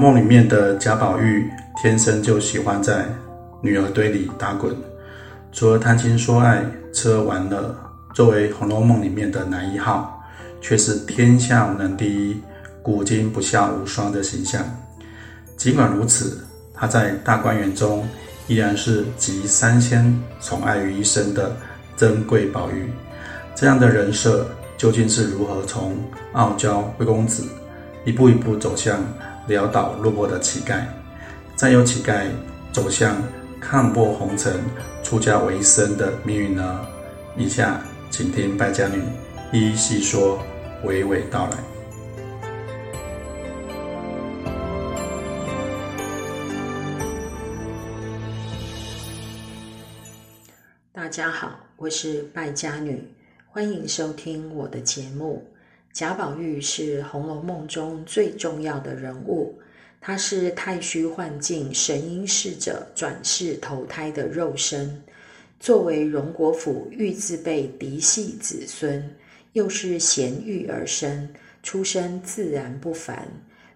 《梦》里面的贾宝玉天生就喜欢在女儿堆里打滚，除了谈情说爱、吃喝玩乐，作为《红楼梦》里面的男一号，却是天下无能第一、古今不下无双的形象。尽管如此，他在大观园中依然是集三千宠爱于一身的珍贵宝玉。这样的人设究竟是如何从傲娇贵公子一步一步走向？潦倒落魄的乞丐，再由乞丐走向看破红尘、出家为僧的命运呢？以下请听败家女一一细说，娓娓道来。大家好，我是败家女，欢迎收听我的节目。贾宝玉是《红楼梦》中最重要的人物，他是太虚幻境神瑛侍者转世投胎的肉身。作为荣国府玉字辈嫡系子孙，又是贤玉而生，出身自然不凡。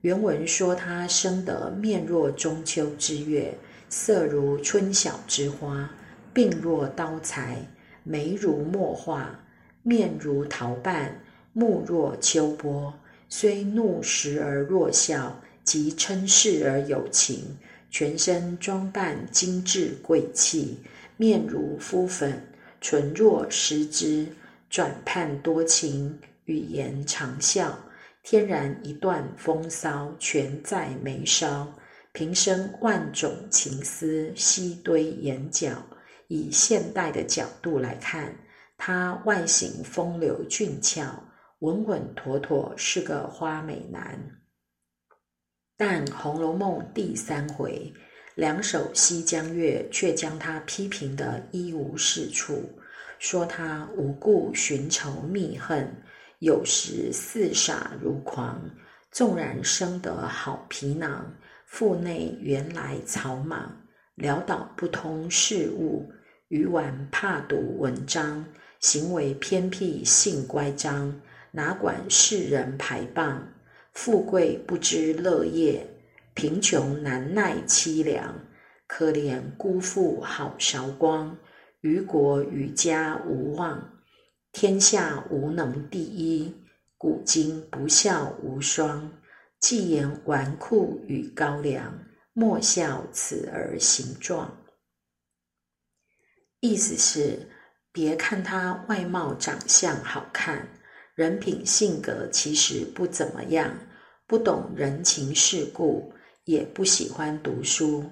原文说他生得面若中秋之月，色如春晓之花，鬓若刀裁，眉如墨画，面如桃瓣。目若秋波，虽怒时而若笑，即嗔视而有情。全身装扮精致贵气，面如敷粉，唇若施脂，转盼多情，语言长笑，天然一段风骚，全在眉梢。平生万种情思，悉堆眼角。以现代的角度来看，他外形风流俊俏。稳稳妥妥是个花美男，但《红楼梦》第三回两首西江月却将他批评得一无是处，说他无故寻仇觅恨，有时似傻如狂。纵然生得好皮囊，腹内原来草莽，潦倒不通事物，愚顽怕读文章，行为偏僻性乖张。哪管世人排谤，富贵不知乐业，贫穷难耐凄凉。可怜辜负好韶光，于国于家无望，天下无能第一，古今不孝无双。既言纨绔与高粱，莫笑此儿形状。意思是，别看他外貌长相好看。人品性格其实不怎么样，不懂人情世故，也不喜欢读书，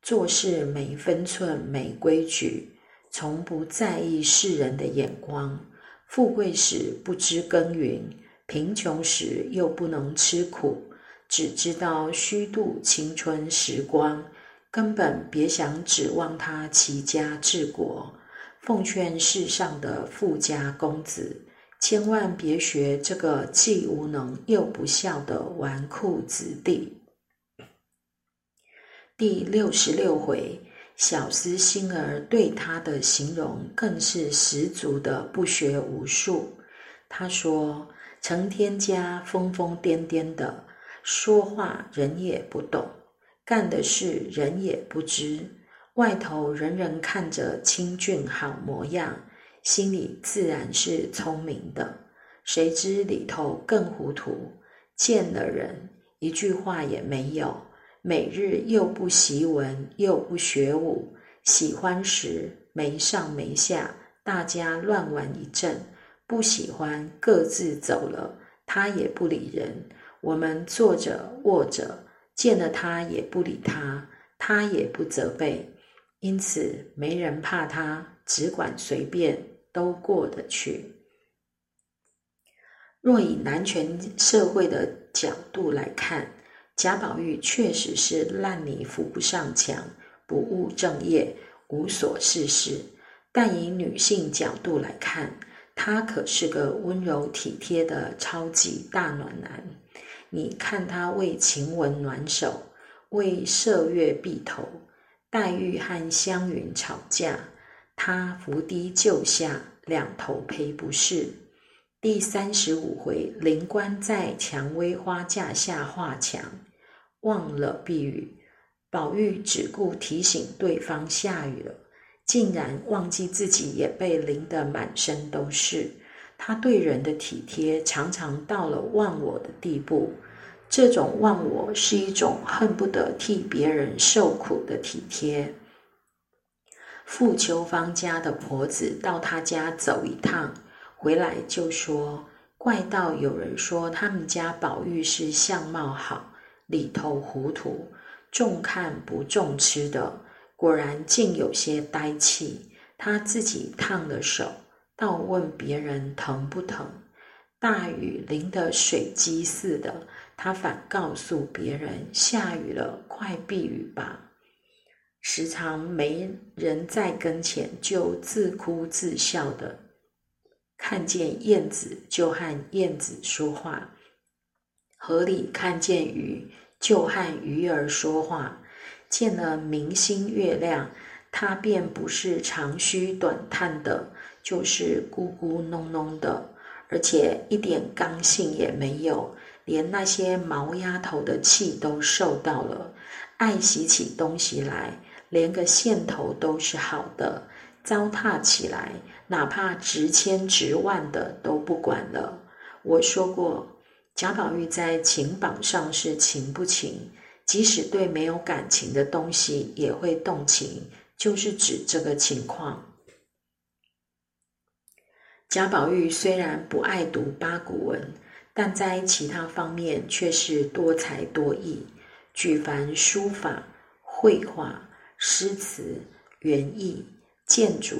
做事没分寸、没规矩，从不在意世人的眼光。富贵时不知耕耘，贫穷时又不能吃苦，只知道虚度青春时光，根本别想指望他齐家治国。奉劝世上的富家公子。千万别学这个既无能又不孝的纨绔子弟。第六十六回，小厮星儿对他的形容更是十足的不学无术。他说：“成天家疯疯癫癫的，说话人也不懂，干的事人也不知，外头人人看着清俊好模样。”心里自然是聪明的，谁知里头更糊涂。见了人一句话也没有，每日又不习文又不学武，喜欢时没上没下，大家乱玩一阵；不喜欢各自走了，他也不理人。我们坐着卧着，见了他也不理他，他也不责备，因此没人怕他，只管随便。都过得去。若以男权社会的角度来看，贾宝玉确实是烂泥扶不上墙，不务正业，无所事事。但以女性角度来看，他可是个温柔体贴的超级大暖男。你看他为晴雯暖手，为麝月碧头，黛玉和湘云吵架。他伏低救下，两头赔不是。第三十五回，灵官在蔷薇花架下画墙，忘了避雨。宝玉只顾提醒对方下雨了，竟然忘记自己也被淋得满身都是。他对人的体贴常常到了忘我的地步，这种忘我是一种恨不得替别人受苦的体贴。傅秋芳家的婆子到他家走一趟，回来就说：“怪道有人说他们家宝玉是相貌好，里头糊涂。”重看不重吃的，果然竟有些呆气。他自己烫了手，倒问别人疼不疼。大雨淋得水鸡似的，他反告诉别人下雨了，快避雨吧。时常没人在跟前，就自哭自笑的。看见燕子就和燕子说话，河里看见鱼。就和鱼儿说话，见了明星月亮，他便不是长吁短叹的，就是咕咕哝哝的，而且一点刚性也没有，连那些毛丫头的气都受到了，爱惜起东西来，连个线头都是好的，糟蹋起来，哪怕值千值万的都不管了。我说过。贾宝玉在情榜上是情不情，即使对没有感情的东西也会动情，就是指这个情况。贾宝玉虽然不爱读八股文，但在其他方面却是多才多艺，举凡书法、绘画、诗词、园艺、建筑、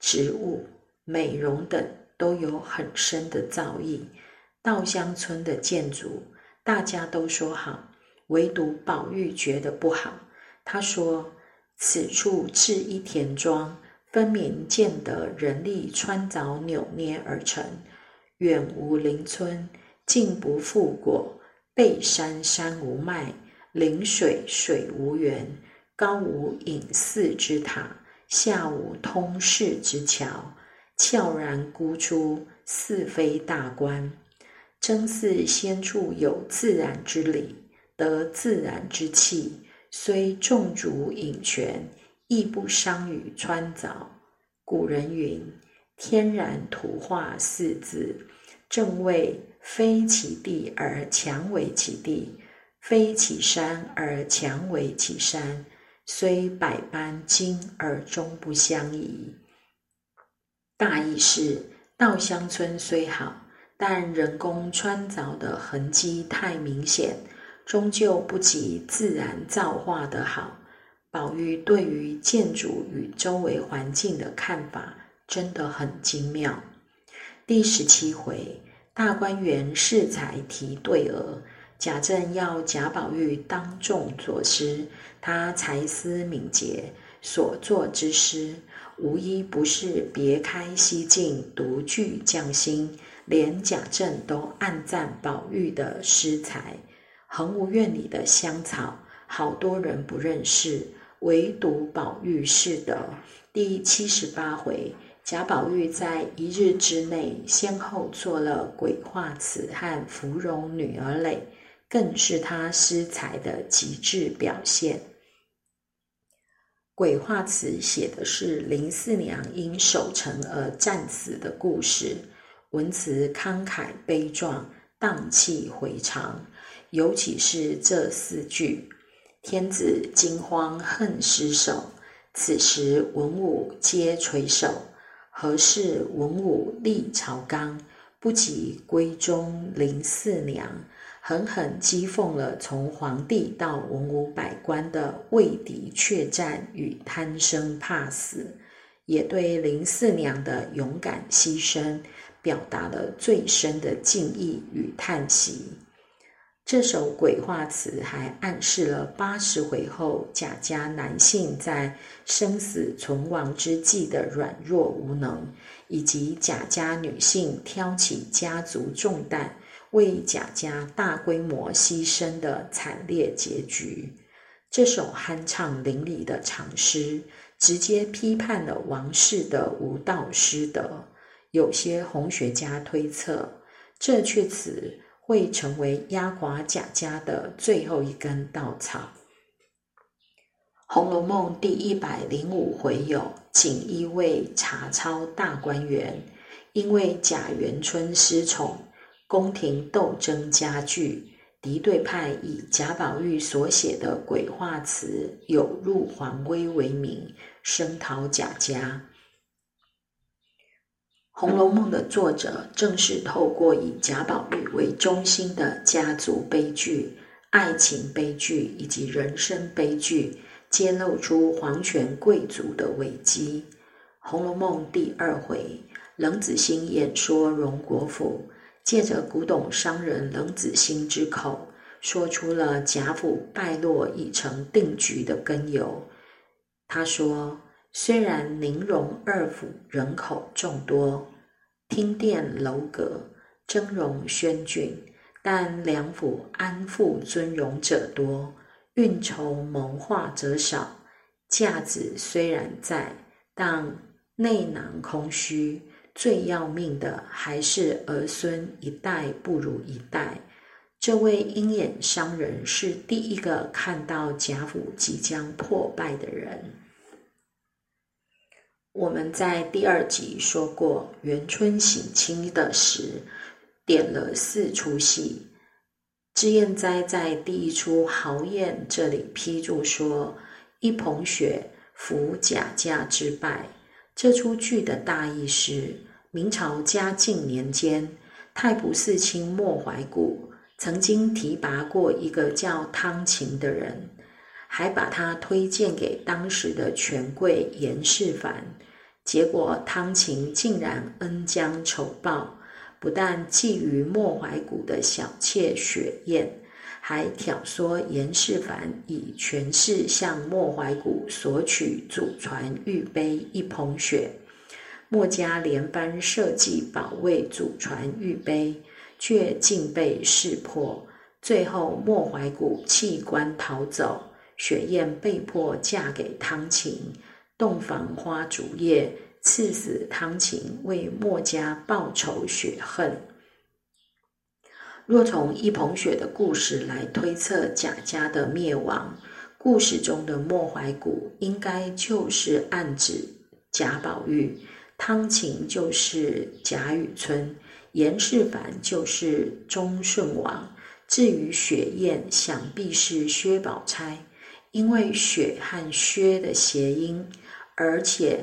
植物、美容等，都有很深的造诣。稻香村的建筑，大家都说好，唯独宝玉觉得不好。他说：“此处置一田庄，分明见得人力穿凿扭捏而成。远无邻村，近不复果。背山山无脉，临水水无源。高无隐寺之塔，下无通市之桥，悄然孤出，似非大观。”真似仙处有自然之理，得自然之气，虽种竹引泉，亦不伤于穿凿。古人云：“天然图画四字，正谓非其地而强为其地，非其山而强为其山，虽百般精而终不相宜。”大意是，稻香村虽好。但人工穿凿的痕迹太明显，终究不及自然造化的好。宝玉对于建筑与周围环境的看法真的很精妙。第十七回，大观园适才题对额，贾政要贾宝玉当众作诗，他才思敏捷，所作之诗无一不是别开蹊径，独具匠心。连贾政都暗赞宝玉的诗才，恒芜院里的香草，好多人不认识，唯独宝玉是的。第七十八回，贾宝玉在一日之内，先后做了鬼画瓷和芙蓉女儿垒，更是他诗才的极致表现。鬼画词写的是林四娘因守城而战死的故事。文辞慷慨悲壮，荡气回肠。尤其是这四句：“天子惊慌恨失守，此时文武皆垂首。何事文武立朝纲，不及闺中林四娘。”狠狠讥讽了从皇帝到文武百官的畏敌怯战与贪生怕死，也对林四娘的勇敢牺牲。表达了最深的敬意与叹息。这首鬼话词还暗示了八十回后贾家男性在生死存亡之际的软弱无能，以及贾家女性挑起家族重担为贾家大规模牺牲的惨烈结局。这首酣畅淋漓的长诗，直接批判了王室的无道失德。有些红学家推测，这阙词会成为压垮贾家的最后一根稻草。《红楼梦》第一百零五回有锦衣卫查抄大观园，因为贾元春失宠，宫廷斗争加剧。敌对派以贾宝玉所写的鬼话词有入皇威为名，声讨贾家。《红楼梦》的作者正是透过以贾宝玉为中心的家族悲剧、爱情悲剧以及人生悲剧，揭露出皇权贵族的危机。《红楼梦》第二回，冷子兴演说荣国府。借着古董商人冷子兴之口，说出了贾府败落已成定局的根由。他说：“虽然宁荣二府人口众多，厅殿楼阁，峥嵘轩峻，但两府安富尊荣者多，运筹谋划者少。架子虽然在，但内囊空虚。”最要命的还是儿孙一代不如一代。这位鹰眼商人是第一个看到贾府即将破败的人。我们在第二集说过，元春省亲的时，点了四出戏。脂砚斋在第一出豪宴这里批注说：“一捧雪扶贾家之败。”这出剧的大意是。明朝嘉靖年间，太仆寺卿莫怀古曾经提拔过一个叫汤勤的人，还把他推荐给当时的权贵严世蕃。结果汤勤竟然恩将仇报，不但觊觎莫怀古的小妾雪雁，还挑唆严世蕃以权势向莫怀古索取祖传玉杯一捧雪。墨家连番设计保卫祖传玉杯，却竟被识破。最后，莫怀古弃官逃走，雪雁被迫嫁给汤勤。洞房花烛夜，赐死汤勤，为墨家报仇雪恨。若从一捧雪的故事来推测贾家的灭亡，故事中的莫怀古应该就是暗指贾宝玉。汤勤就是贾雨村，严世蕃就是忠顺王。至于雪雁，想必是薛宝钗，因为雪和薛的谐音，而且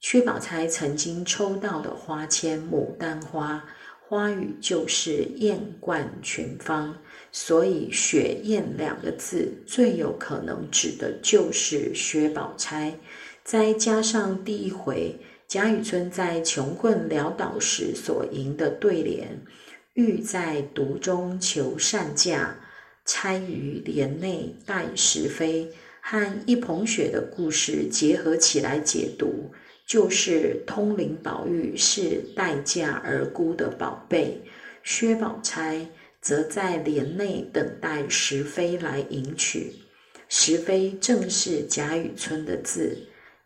薛宝钗曾经抽到的花签牡丹花，花语就是艳冠群芳，所以雪雁两个字最有可能指的就是薛宝钗。再加上第一回。贾雨村在穷困潦倒时所吟的对联“欲在独中求善价，钗于帘内待时飞”和一捧雪的故事结合起来解读，就是通灵宝玉是待价而沽的宝贝，薛宝钗则在帘内等待时飞来迎娶。时飞正是贾雨村的字。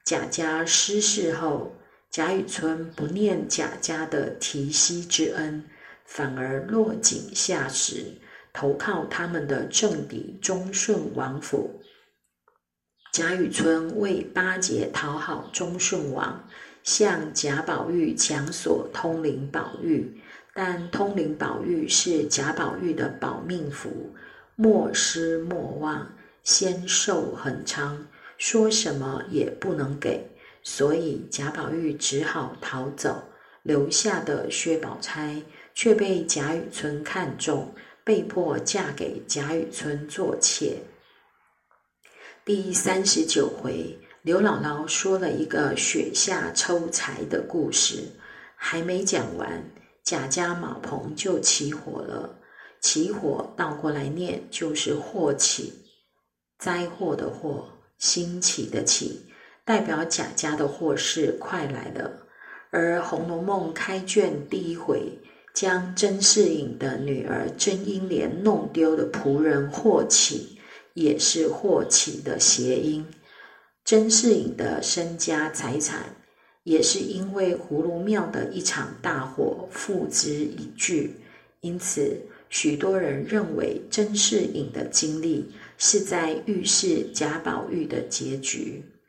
贾家失势后。贾雨村不念贾家的提携之恩，反而落井下石，投靠他们的政敌忠顺王府。贾雨村为巴结讨好忠顺王，向贾宝玉强索通灵宝玉，但通灵宝玉是贾宝玉的保命符，莫失莫忘，仙寿恒昌，说什么也不能给。所以贾宝玉只好逃走，留下的薛宝钗却被贾雨村看中，被迫嫁给贾雨村做妾。第三十九回，刘姥姥说了一个雪下抽柴的故事，还没讲完，贾家马棚就起火了。起火倒过来念就是祸起，灾祸的祸，兴起的起。代表贾家的祸事快来了，而《红楼梦》开卷第一回将甄士隐的女儿甄英莲弄丢的仆人霍启，也是霍启的谐音。甄士隐的身家财产，也是因为葫芦庙的一场大火付之一炬，因此许多人认为甄士隐的经历是在预示贾宝玉的结局。《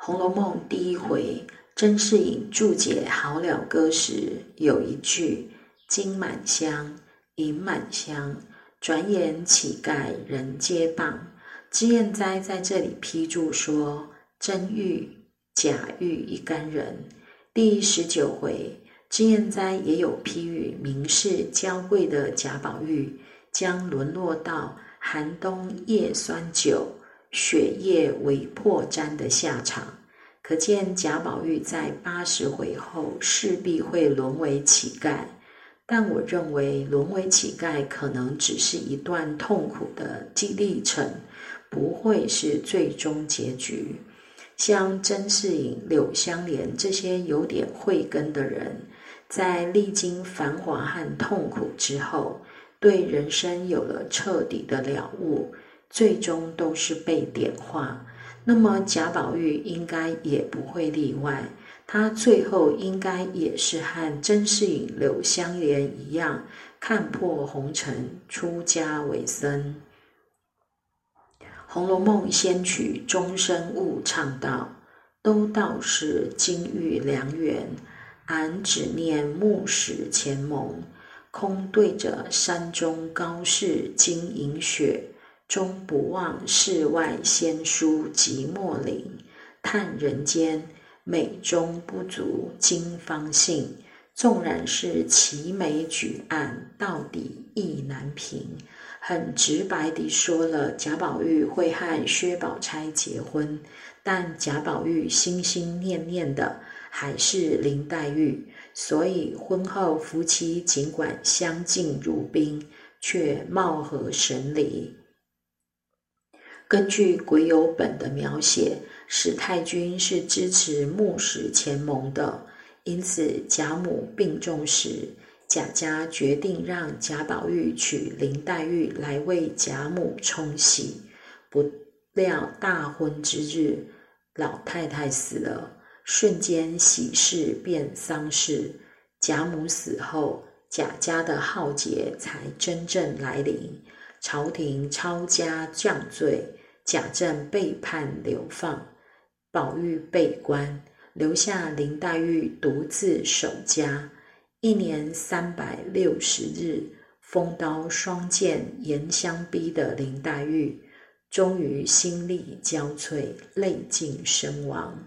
红楼梦》第一回，甄士隐注解《好了歌》时有一句“金满箱，银满箱，转眼乞丐人皆谤”。脂砚斋在这里批注说：“真玉、假玉一干人。”第十九回。脂砚斋也有批语，名士娇贵的贾宝玉将沦落到寒冬夜酸酒，雪夜为破毡的下场，可见贾宝玉在八十回后势必会沦为乞丐。但我认为，沦为乞丐可能只是一段痛苦的历程，不会是最终结局。像甄士隐、柳湘莲这些有点慧根的人。在历经繁华和痛苦之后，对人生有了彻底的了悟，最终都是被点化。那么贾宝玉应该也不会例外，他最后应该也是和甄士隐、柳湘莲一样，看破红尘，出家为僧。《红楼梦》先曲终身误唱道：“都道是金玉良缘。”俺只念暮时前盟，空对着山中高士金银雪，终不忘世外仙姝寂寞岭。叹人间美中不足今方信，纵然是齐眉举案，到底意难平。很直白地说了，贾宝玉会和薛宝钗结婚，但贾宝玉心心念念的。还是林黛玉，所以婚后夫妻尽管相敬如宾，却貌合神离。根据癸酉本的描写，史太君是支持木石前盟的，因此贾母病重时，贾家决定让贾宝玉娶林黛玉来为贾母冲喜。不料大婚之日，老太太死了。瞬间喜事变丧事，贾母死后，贾家的浩劫才真正来临。朝廷抄家降罪，贾政被判流放，宝玉被关，留下林黛玉独自守家。一年三百六十日，风刀霜剑严相逼的林黛玉，终于心力交瘁，泪尽身亡。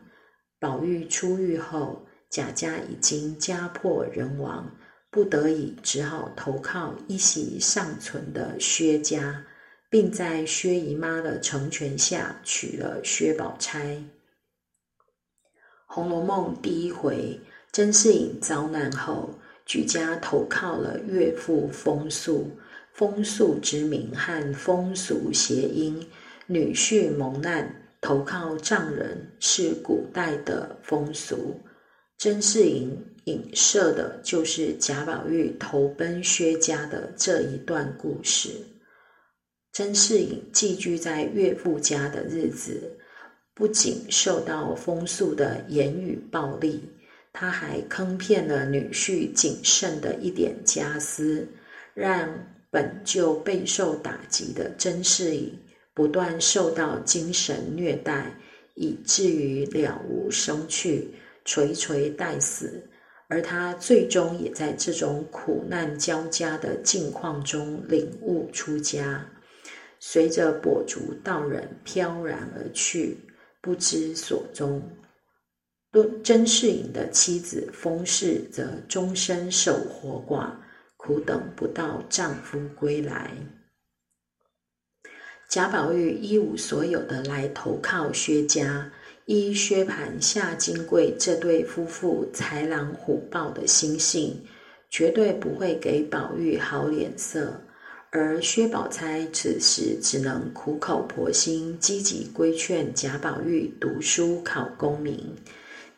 宝玉出狱后，贾家已经家破人亡，不得已只好投靠一席尚存的薛家，并在薛姨妈的成全下娶了薛宝钗。《红楼梦》第一回，甄士隐遭难后，举家投靠了岳父风素。风素之名和风俗谐音，女婿蒙难。投靠丈人是古代的风俗，甄士隐影射的就是贾宝玉投奔薛家的这一段故事。甄士隐寄居在岳父家的日子，不仅受到风俗的言语暴力，他还坑骗了女婿仅剩的一点家私，让本就备受打击的甄士隐。不断受到精神虐待，以至于了无生趣，垂垂待死。而他最终也在这种苦难交加的境况中领悟出家。随着跛足道人飘然而去，不知所踪。甄士隐的妻子封氏则终身守活寡，苦等不到丈夫归来。贾宝玉一无所有的来投靠薛家，依薛蟠、夏金桂这对夫妇豺狼虎豹的心性，绝对不会给宝玉好脸色。而薛宝钗此时只能苦口婆心、积极规劝贾宝玉读书考功名。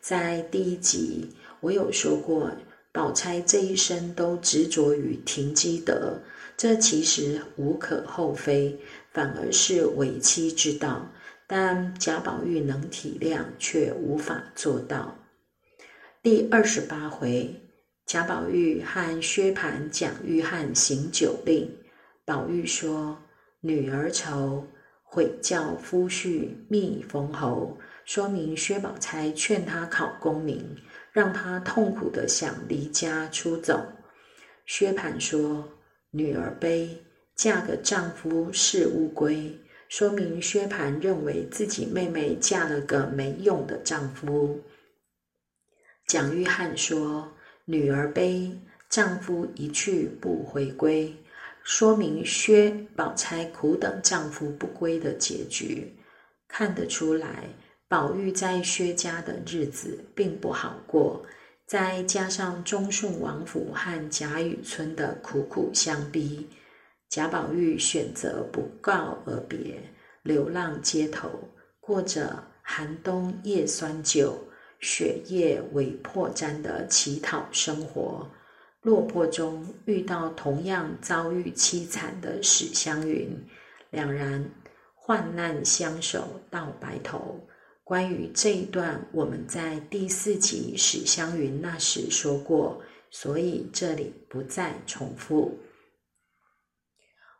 在第一集，我有说过，宝钗这一生都执着于停机德，这其实无可厚非。反而是为妻之道，但贾宝玉能体谅，却无法做到。第二十八回，贾宝玉和薛蟠讲玉翰行酒令，宝玉说：“女儿愁，悔教夫婿觅封侯。”说明薛宝钗劝他考功名，让他痛苦的想离家出走。薛蟠说：“女儿悲，嫁个丈夫是乌龟。”说明薛蟠认为自己妹妹嫁了个没用的丈夫。蒋玉菡说：“女儿悲，丈夫一去不回归。”说明薛宝钗苦等丈夫不归的结局。看得出来，宝玉在薛家的日子并不好过。再加上忠顺王府和贾雨村的苦苦相逼。贾宝玉选择不告而别，流浪街头，过着寒冬夜酸酒，雪夜为破毡的乞讨生活。落魄中遇到同样遭遇凄惨的史湘云，两人患难相守到白头。关于这一段，我们在第四集史湘云那时说过，所以这里不再重复。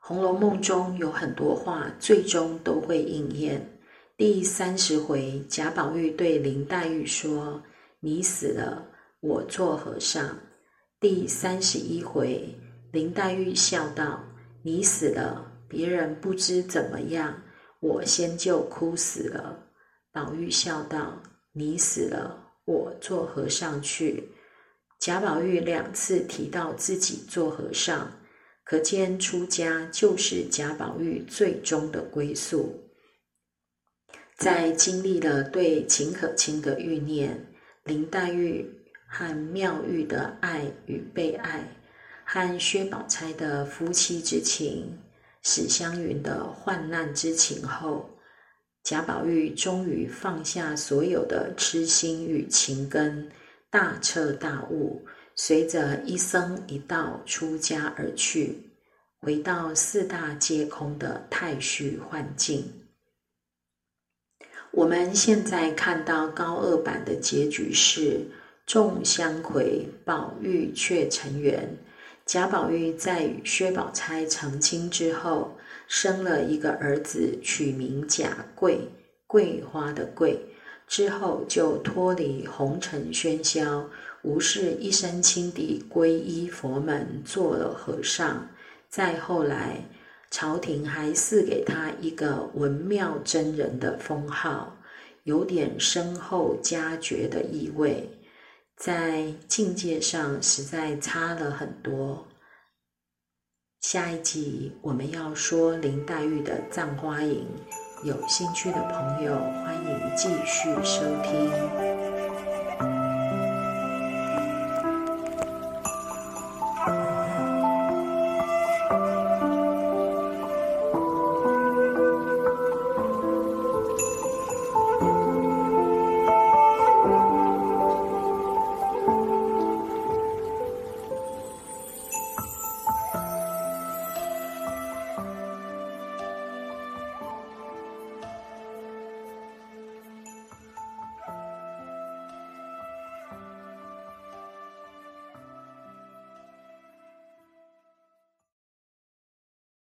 《红楼梦》中有很多话，最终都会应验。第三十回，贾宝玉对林黛玉说：“你死了，我做和尚。”第三十一回，林黛玉笑道：“你死了，别人不知怎么样，我先就哭死了。”宝玉笑道：“你死了，我做和尚去。”贾宝玉两次提到自己做和尚。可见出家就是贾宝玉最终的归宿。在经历了对秦可卿的欲念、林黛玉和妙玉的爱与被爱、和薛宝钗的夫妻之情、史湘云的患难之情后，贾宝玉终于放下所有的痴心与情根，大彻大悟。随着一僧一道出家而去，回到四大皆空的太虚幻境。我们现在看到高二版的结局是：众香魁，宝玉却成缘。贾宝玉在与薛宝钗成亲之后，生了一个儿子，取名贾桂，桂花的桂。之后就脱离红尘喧嚣。无事一身轻地皈依佛门，做了和尚。再后来，朝廷还赐给他一个文妙真人的封号，有点深厚家爵的意味，在境界上实在差了很多。下一集我们要说林黛玉的《葬花吟》，有兴趣的朋友欢迎继续收听。